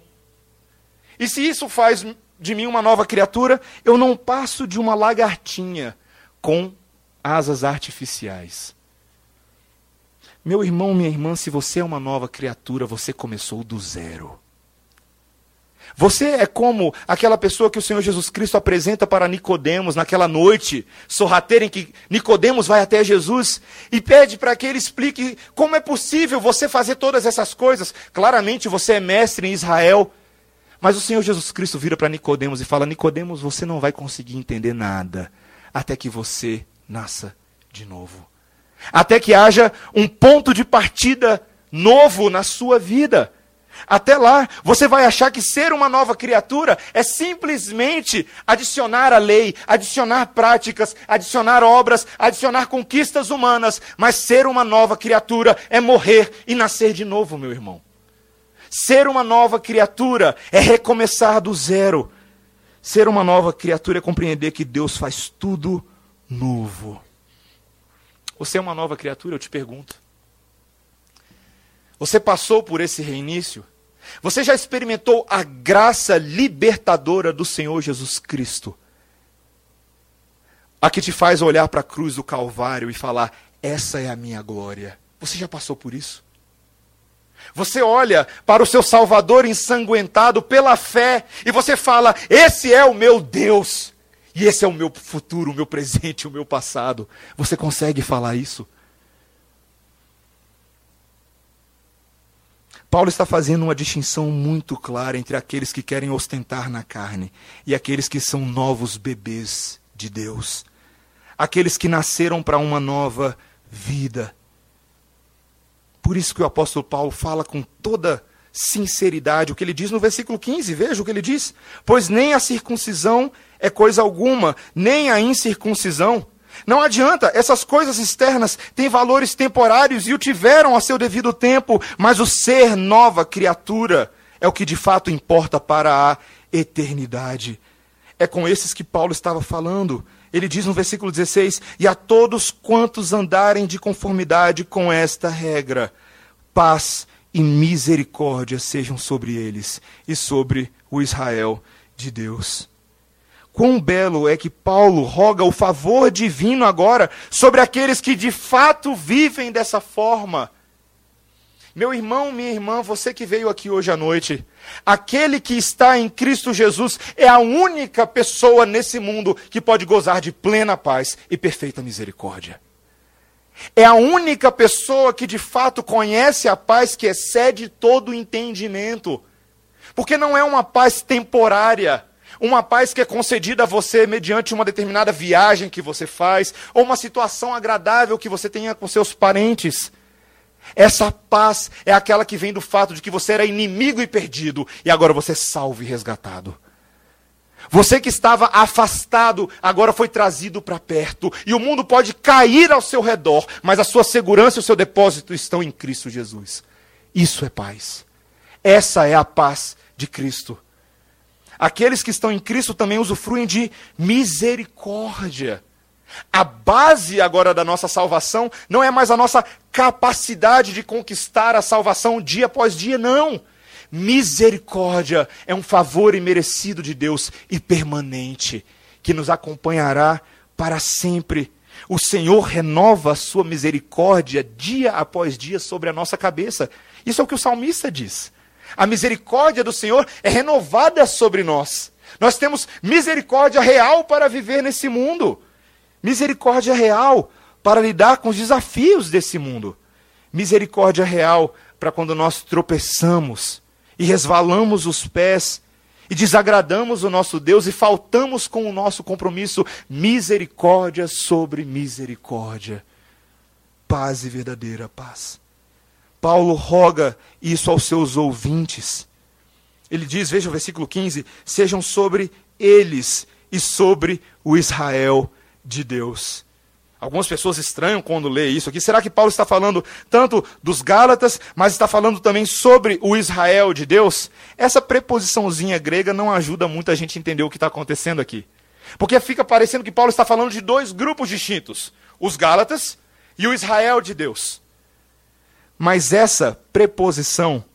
E se isso faz de mim uma nova criatura, eu não passo de uma lagartinha com asas artificiais. Meu irmão, minha irmã, se você é uma nova criatura, você começou do zero. Você é como aquela pessoa que o Senhor Jesus Cristo apresenta para Nicodemos naquela noite sorrateira em que Nicodemos vai até Jesus e pede para que ele explique como é possível você fazer todas essas coisas. Claramente você é mestre em Israel, mas o Senhor Jesus Cristo vira para Nicodemos e fala: "Nicodemos, você não vai conseguir entender nada até que você nasça de novo. Até que haja um ponto de partida novo na sua vida. Até lá, você vai achar que ser uma nova criatura é simplesmente adicionar a lei, adicionar práticas, adicionar obras, adicionar conquistas humanas. Mas ser uma nova criatura é morrer e nascer de novo, meu irmão. Ser uma nova criatura é recomeçar do zero. Ser uma nova criatura é compreender que Deus faz tudo novo. Você é uma nova criatura, eu te pergunto. Você passou por esse reinício? Você já experimentou a graça libertadora do Senhor Jesus Cristo? A que te faz olhar para a cruz do Calvário e falar: essa é a minha glória. Você já passou por isso? Você olha para o seu Salvador ensanguentado pela fé e você fala: Esse é o meu Deus, e esse é o meu futuro, o meu presente, o meu passado. Você consegue falar isso? Paulo está fazendo uma distinção muito clara entre aqueles que querem ostentar na carne e aqueles que são novos bebês de Deus. Aqueles que nasceram para uma nova vida. Por isso que o apóstolo Paulo fala com toda sinceridade o que ele diz no versículo 15. Veja o que ele diz: Pois nem a circuncisão é coisa alguma, nem a incircuncisão. Não adianta, essas coisas externas têm valores temporários e o tiveram a seu devido tempo, mas o ser nova criatura é o que de fato importa para a eternidade. É com esses que Paulo estava falando. Ele diz no versículo 16: E a todos quantos andarem de conformidade com esta regra, paz e misericórdia sejam sobre eles e sobre o Israel de Deus. Quão belo é que Paulo roga o favor divino agora sobre aqueles que de fato vivem dessa forma. Meu irmão, minha irmã, você que veio aqui hoje à noite, aquele que está em Cristo Jesus é a única pessoa nesse mundo que pode gozar de plena paz e perfeita misericórdia. É a única pessoa que de fato conhece a paz que excede todo entendimento. Porque não é uma paz temporária, uma paz que é concedida a você mediante uma determinada viagem que você faz, ou uma situação agradável que você tenha com seus parentes. Essa paz é aquela que vem do fato de que você era inimigo e perdido, e agora você é salvo e resgatado. Você que estava afastado, agora foi trazido para perto. E o mundo pode cair ao seu redor, mas a sua segurança e o seu depósito estão em Cristo Jesus. Isso é paz. Essa é a paz de Cristo. Aqueles que estão em Cristo também usufruem de misericórdia. A base agora da nossa salvação não é mais a nossa capacidade de conquistar a salvação dia após dia, não. Misericórdia é um favor imerecido de Deus e permanente, que nos acompanhará para sempre. O Senhor renova a sua misericórdia dia após dia sobre a nossa cabeça. Isso é o que o salmista diz. A misericórdia do Senhor é renovada sobre nós. Nós temos misericórdia real para viver nesse mundo. Misericórdia real para lidar com os desafios desse mundo. Misericórdia real para quando nós tropeçamos e resvalamos os pés e desagradamos o nosso Deus e faltamos com o nosso compromisso, misericórdia sobre misericórdia. Paz e verdadeira paz. Paulo roga isso aos seus ouvintes. Ele diz, veja o versículo 15: sejam sobre eles e sobre o Israel de Deus. Algumas pessoas estranham quando lê isso aqui. Será que Paulo está falando tanto dos Gálatas, mas está falando também sobre o Israel de Deus? Essa preposiçãozinha grega não ajuda muito a gente a entender o que está acontecendo aqui. Porque fica parecendo que Paulo está falando de dois grupos distintos: os Gálatas e o Israel de Deus. Mas essa preposição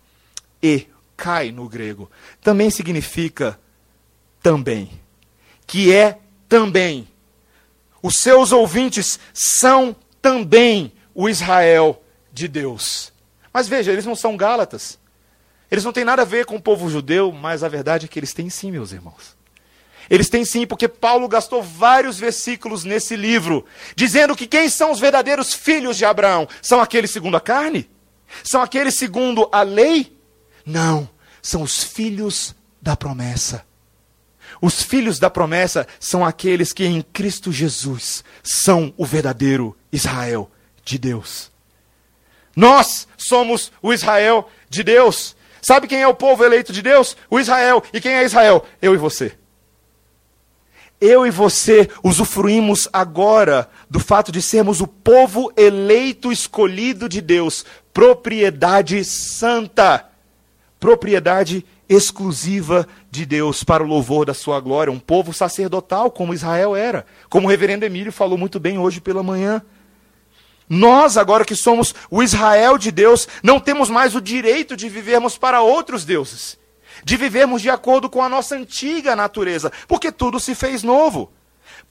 e cai no grego também significa também, que é também os seus ouvintes são também o Israel de Deus. Mas veja, eles não são gálatas. Eles não têm nada a ver com o povo judeu, mas a verdade é que eles têm sim, meus irmãos. Eles têm sim, porque Paulo gastou vários versículos nesse livro, dizendo que quem são os verdadeiros filhos de Abraão? São aqueles segundo a carne? São aqueles segundo a lei? Não, são os filhos da promessa. Os filhos da promessa são aqueles que em Cristo Jesus são o verdadeiro Israel de Deus. Nós somos o Israel de Deus. Sabe quem é o povo eleito de Deus? O Israel. E quem é Israel? Eu e você. Eu e você usufruímos agora do fato de sermos o povo eleito, escolhido de Deus, propriedade santa, propriedade exclusiva de Deus para o louvor da sua glória, um povo sacerdotal como Israel era, como o reverendo Emílio falou muito bem hoje pela manhã. Nós, agora que somos o Israel de Deus, não temos mais o direito de vivermos para outros deuses, de vivermos de acordo com a nossa antiga natureza, porque tudo se fez novo.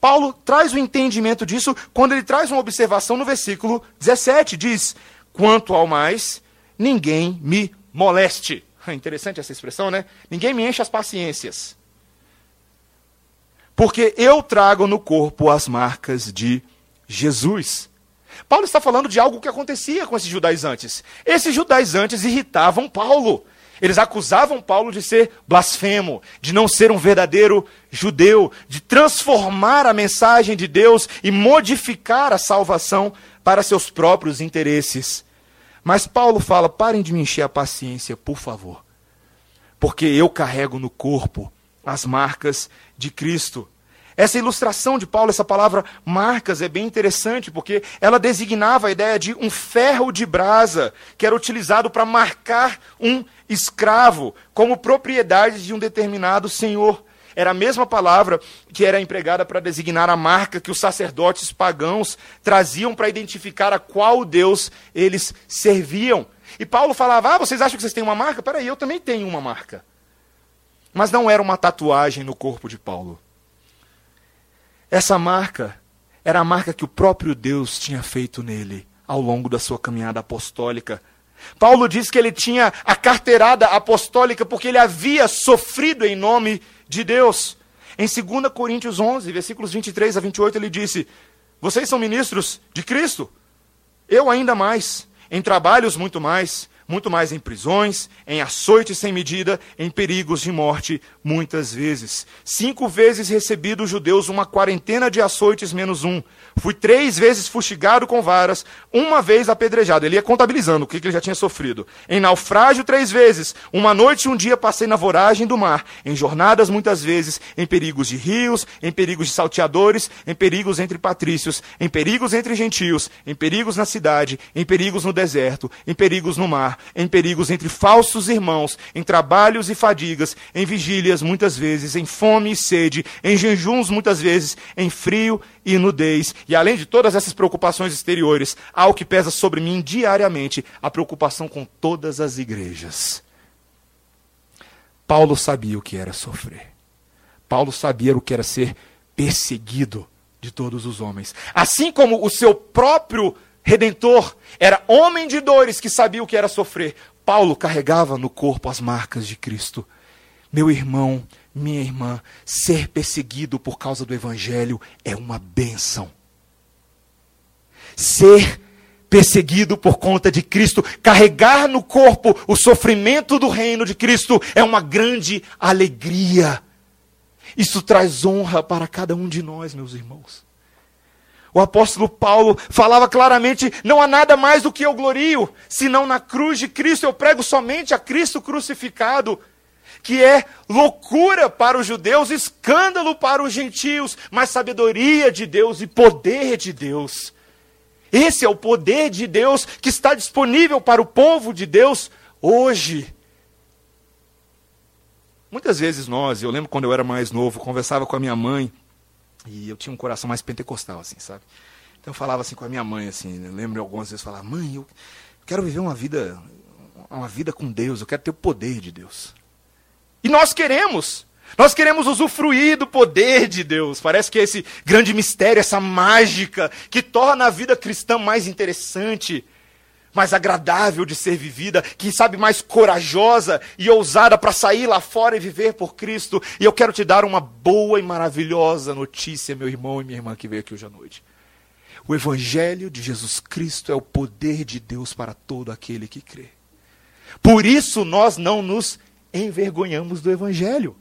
Paulo traz o entendimento disso quando ele traz uma observação no versículo 17: diz: Quanto ao mais, ninguém me moleste. [laughs] Interessante essa expressão, né? Ninguém me enche as paciências. Porque eu trago no corpo as marcas de Jesus. Paulo está falando de algo que acontecia com esses judaizantes. Esses judaizantes irritavam Paulo. Eles acusavam Paulo de ser blasfemo, de não ser um verdadeiro judeu, de transformar a mensagem de Deus e modificar a salvação para seus próprios interesses. Mas Paulo fala: parem de me encher a paciência, por favor, porque eu carrego no corpo as marcas de Cristo. Essa ilustração de Paulo, essa palavra marcas, é bem interessante, porque ela designava a ideia de um ferro de brasa, que era utilizado para marcar um escravo como propriedade de um determinado senhor. Era a mesma palavra que era empregada para designar a marca que os sacerdotes pagãos traziam para identificar a qual Deus eles serviam. E Paulo falava: Ah, vocês acham que vocês têm uma marca? Peraí, eu também tenho uma marca. Mas não era uma tatuagem no corpo de Paulo. Essa marca era a marca que o próprio Deus tinha feito nele ao longo da sua caminhada apostólica. Paulo diz que ele tinha a carteirada apostólica porque ele havia sofrido em nome de Deus. Em 2 Coríntios 11, versículos 23 a 28, ele disse: Vocês são ministros de Cristo? Eu ainda mais, em trabalhos muito mais, muito mais em prisões, em açoites sem medida, em perigos de morte, muitas vezes. Cinco vezes recebi dos judeus uma quarentena de açoites menos um. Fui três vezes fustigado com varas, uma vez apedrejado. Ele ia contabilizando o que ele já tinha sofrido. Em naufrágio três vezes. Uma noite e um dia passei na voragem do mar. Em jornadas muitas vezes. Em perigos de rios, em perigos de salteadores, em perigos entre patrícios, em perigos entre gentios, em perigos na cidade, em perigos no deserto, em perigos no mar, em perigos entre falsos irmãos, em trabalhos e fadigas, em vigílias muitas vezes, em fome e sede, em jejuns muitas vezes, em frio e nudez. E além de todas essas preocupações exteriores, há o que pesa sobre mim diariamente a preocupação com todas as igrejas. Paulo sabia o que era sofrer. Paulo sabia o que era ser perseguido de todos os homens. Assim como o seu próprio redentor era homem de dores que sabia o que era sofrer, Paulo carregava no corpo as marcas de Cristo. Meu irmão, minha irmã, ser perseguido por causa do Evangelho é uma bênção. Ser perseguido por conta de Cristo, carregar no corpo o sofrimento do reino de Cristo é uma grande alegria. Isso traz honra para cada um de nós, meus irmãos. O apóstolo Paulo falava claramente: não há nada mais do que eu glorio, senão na cruz de Cristo eu prego somente a Cristo crucificado que é loucura para os judeus, escândalo para os gentios, mas sabedoria de Deus e poder de Deus. Esse é o poder de Deus que está disponível para o povo de Deus hoje. Muitas vezes nós, eu lembro quando eu era mais novo, conversava com a minha mãe, e eu tinha um coração mais pentecostal, assim, sabe? Então eu falava assim com a minha mãe, assim, eu lembro algumas vezes falar, mãe, eu quero viver uma vida, uma vida com Deus, eu quero ter o poder de Deus. E nós queremos. Nós queremos usufruir do poder de Deus. Parece que é esse grande mistério, essa mágica, que torna a vida cristã mais interessante, mais agradável de ser vivida, que sabe mais corajosa e ousada para sair lá fora e viver por Cristo. E eu quero te dar uma boa e maravilhosa notícia, meu irmão e minha irmã que veio aqui hoje à noite. O Evangelho de Jesus Cristo é o poder de Deus para todo aquele que crê. Por isso nós não nos envergonhamos do Evangelho.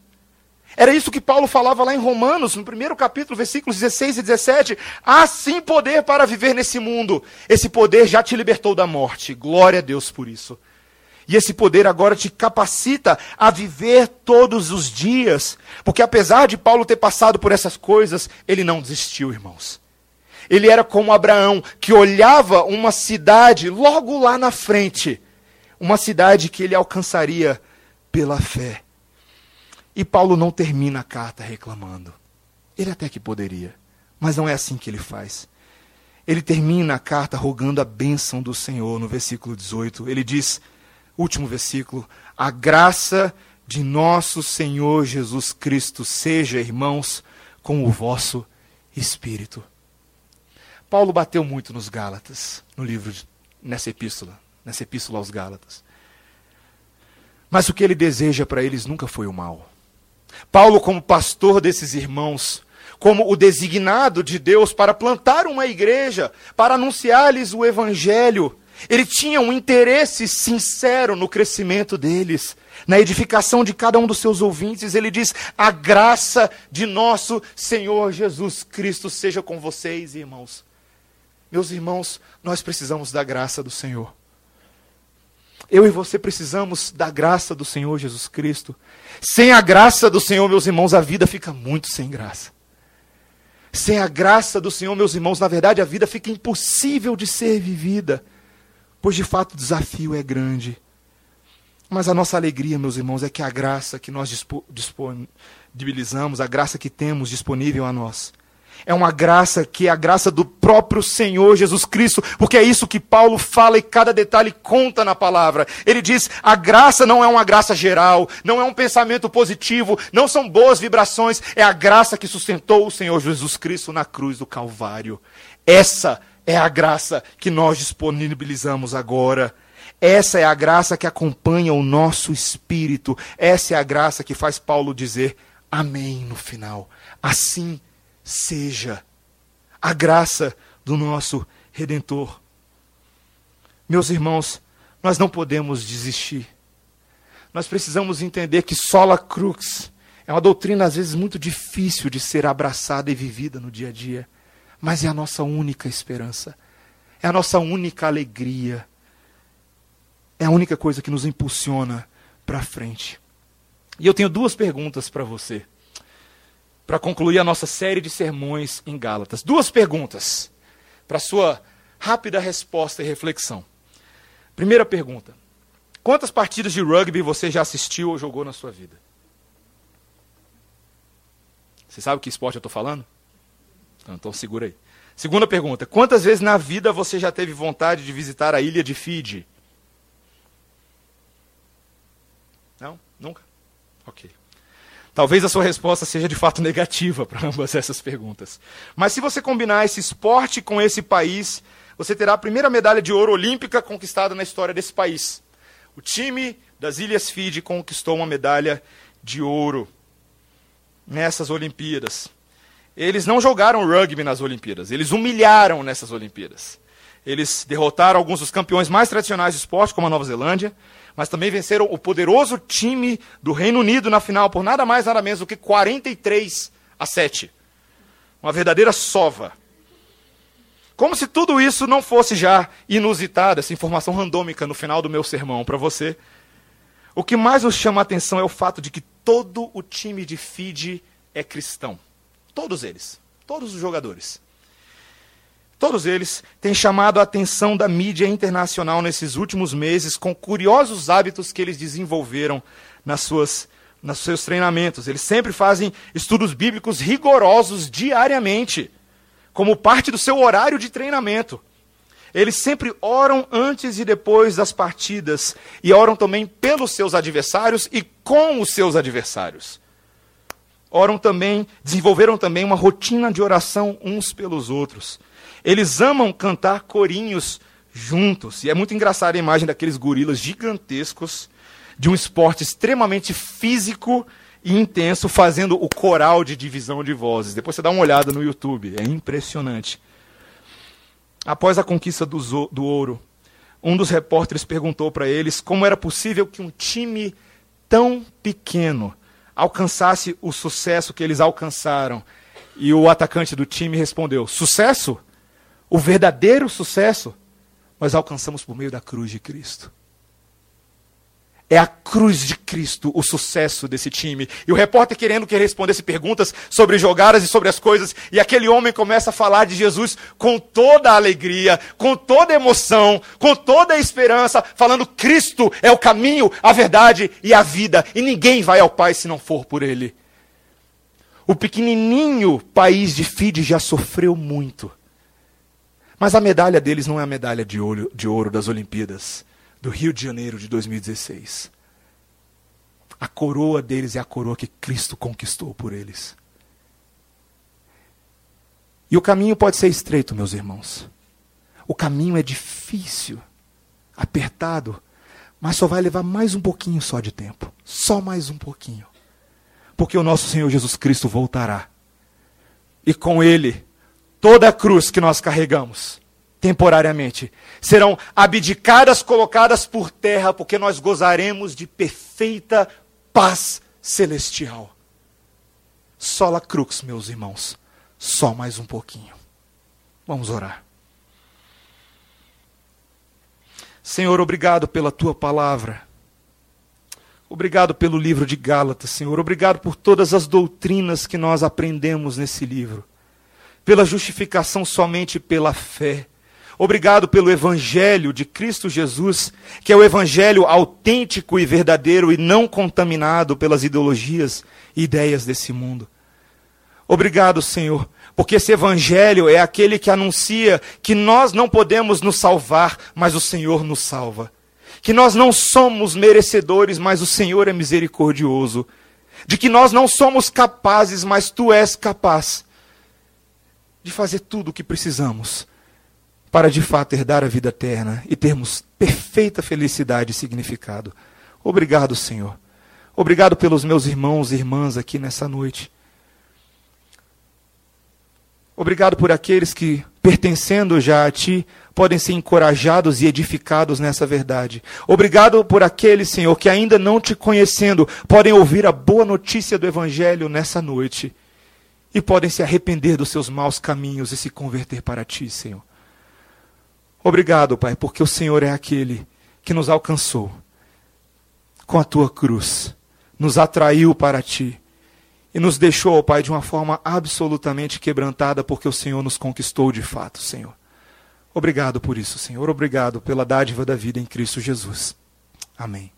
Era isso que Paulo falava lá em Romanos, no primeiro capítulo, versículos 16 e 17. Há sim poder para viver nesse mundo. Esse poder já te libertou da morte. Glória a Deus por isso. E esse poder agora te capacita a viver todos os dias. Porque apesar de Paulo ter passado por essas coisas, ele não desistiu, irmãos. Ele era como Abraão, que olhava uma cidade logo lá na frente. Uma cidade que ele alcançaria pela fé. E Paulo não termina a carta reclamando. Ele até que poderia, mas não é assim que ele faz. Ele termina a carta rogando a bênção do Senhor no versículo 18. Ele diz: último versículo, a graça de nosso Senhor Jesus Cristo seja, irmãos, com o vosso espírito. Paulo bateu muito nos Gálatas, no livro, nessa epístola, nessa epístola aos Gálatas. Mas o que ele deseja para eles nunca foi o mal. Paulo, como pastor desses irmãos, como o designado de Deus para plantar uma igreja, para anunciar-lhes o evangelho, ele tinha um interesse sincero no crescimento deles, na edificação de cada um dos seus ouvintes. Ele diz: A graça de nosso Senhor Jesus Cristo seja com vocês, irmãos. Meus irmãos, nós precisamos da graça do Senhor. Eu e você precisamos da graça do Senhor Jesus Cristo. Sem a graça do Senhor, meus irmãos, a vida fica muito sem graça. Sem a graça do Senhor, meus irmãos, na verdade a vida fica impossível de ser vivida pois de fato o desafio é grande. Mas a nossa alegria, meus irmãos, é que a graça que nós disponibilizamos, a graça que temos disponível a nós, é uma graça que é a graça do próprio Senhor Jesus Cristo, porque é isso que Paulo fala e cada detalhe conta na palavra. Ele diz: a graça não é uma graça geral, não é um pensamento positivo, não são boas vibrações, é a graça que sustentou o Senhor Jesus Cristo na cruz do Calvário. Essa é a graça que nós disponibilizamos agora. Essa é a graça que acompanha o nosso espírito. Essa é a graça que faz Paulo dizer amém no final. Assim seja. A graça do nosso redentor. Meus irmãos, nós não podemos desistir. Nós precisamos entender que sola crux é uma doutrina às vezes muito difícil de ser abraçada e vivida no dia a dia mas é a nossa única esperança, é a nossa única alegria, é a única coisa que nos impulsiona para frente. E eu tenho duas perguntas para você, para concluir a nossa série de sermões em Gálatas. Duas perguntas para sua rápida resposta e reflexão. Primeira pergunta: quantas partidas de rugby você já assistiu ou jogou na sua vida? Você sabe que esporte eu estou falando? Então segura aí. Segunda pergunta: quantas vezes na vida você já teve vontade de visitar a ilha de Fiji? Não? Nunca? Ok. Talvez a sua resposta seja de fato negativa para ambas essas perguntas. Mas se você combinar esse esporte com esse país, você terá a primeira medalha de ouro olímpica conquistada na história desse país. O time das Ilhas Fiji conquistou uma medalha de ouro nessas Olimpíadas. Eles não jogaram rugby nas Olimpíadas, eles humilharam nessas Olimpíadas. Eles derrotaram alguns dos campeões mais tradicionais do esporte, como a Nova Zelândia, mas também venceram o poderoso time do Reino Unido na final por nada mais nada menos do que 43 a 7. Uma verdadeira sova. Como se tudo isso não fosse já inusitado, essa informação randômica no final do meu sermão para você. O que mais nos chama a atenção é o fato de que todo o time de Fiji é cristão. Todos eles. Todos os jogadores. Todos eles têm chamado a atenção da mídia internacional nesses últimos meses com curiosos hábitos que eles desenvolveram nas suas, nos seus treinamentos. Eles sempre fazem estudos bíblicos rigorosos diariamente, como parte do seu horário de treinamento. Eles sempre oram antes e depois das partidas e oram também pelos seus adversários e com os seus adversários oram também, desenvolveram também uma rotina de oração uns pelos outros. Eles amam cantar corinhos juntos. E é muito engraçada a imagem daqueles gorilas gigantescos de um esporte extremamente físico e intenso fazendo o coral de divisão de vozes. Depois você dá uma olhada no YouTube, é impressionante. Após a conquista do, do ouro, um dos repórteres perguntou para eles como era possível que um time tão pequeno alcançasse o sucesso que eles alcançaram. E o atacante do time respondeu: Sucesso? O verdadeiro sucesso? Nós alcançamos por meio da cruz de Cristo. É a cruz de Cristo o sucesso desse time. E o repórter querendo que respondesse perguntas sobre jogadas e sobre as coisas. E aquele homem começa a falar de Jesus com toda a alegria, com toda a emoção, com toda a esperança, falando: Cristo é o caminho, a verdade e a vida. E ninguém vai ao Pai se não for por Ele. O pequenininho país de Fide já sofreu muito. Mas a medalha deles não é a medalha de ouro, de ouro das Olimpíadas do Rio de Janeiro de 2016. A coroa deles é a coroa que Cristo conquistou por eles. E o caminho pode ser estreito, meus irmãos. O caminho é difícil, apertado, mas só vai levar mais um pouquinho só de tempo. Só mais um pouquinho. Porque o nosso Senhor Jesus Cristo voltará. E com ele, toda a cruz que nós carregamos, temporariamente, serão abdicadas, colocadas por terra, porque nós gozaremos de perfeita paz celestial. Sola crux, meus irmãos, só mais um pouquinho. Vamos orar. Senhor, obrigado pela tua palavra. Obrigado pelo livro de Gálatas, Senhor. Obrigado por todas as doutrinas que nós aprendemos nesse livro. Pela justificação somente pela fé Obrigado pelo Evangelho de Cristo Jesus, que é o Evangelho autêntico e verdadeiro e não contaminado pelas ideologias e ideias desse mundo. Obrigado, Senhor, porque esse Evangelho é aquele que anuncia que nós não podemos nos salvar, mas o Senhor nos salva. Que nós não somos merecedores, mas o Senhor é misericordioso. De que nós não somos capazes, mas Tu és capaz de fazer tudo o que precisamos para de fato herdar a vida eterna e termos perfeita felicidade e significado. Obrigado, Senhor. Obrigado pelos meus irmãos e irmãs aqui nessa noite. Obrigado por aqueles que, pertencendo já a Ti, podem ser encorajados e edificados nessa verdade. Obrigado por aqueles, Senhor, que ainda não te conhecendo, podem ouvir a boa notícia do Evangelho nessa noite e podem se arrepender dos seus maus caminhos e se converter para Ti, Senhor. Obrigado, Pai, porque o Senhor é aquele que nos alcançou com a tua cruz, nos atraiu para ti e nos deixou, Pai, de uma forma absolutamente quebrantada, porque o Senhor nos conquistou de fato, Senhor. Obrigado por isso, Senhor. Obrigado pela dádiva da vida em Cristo Jesus. Amém.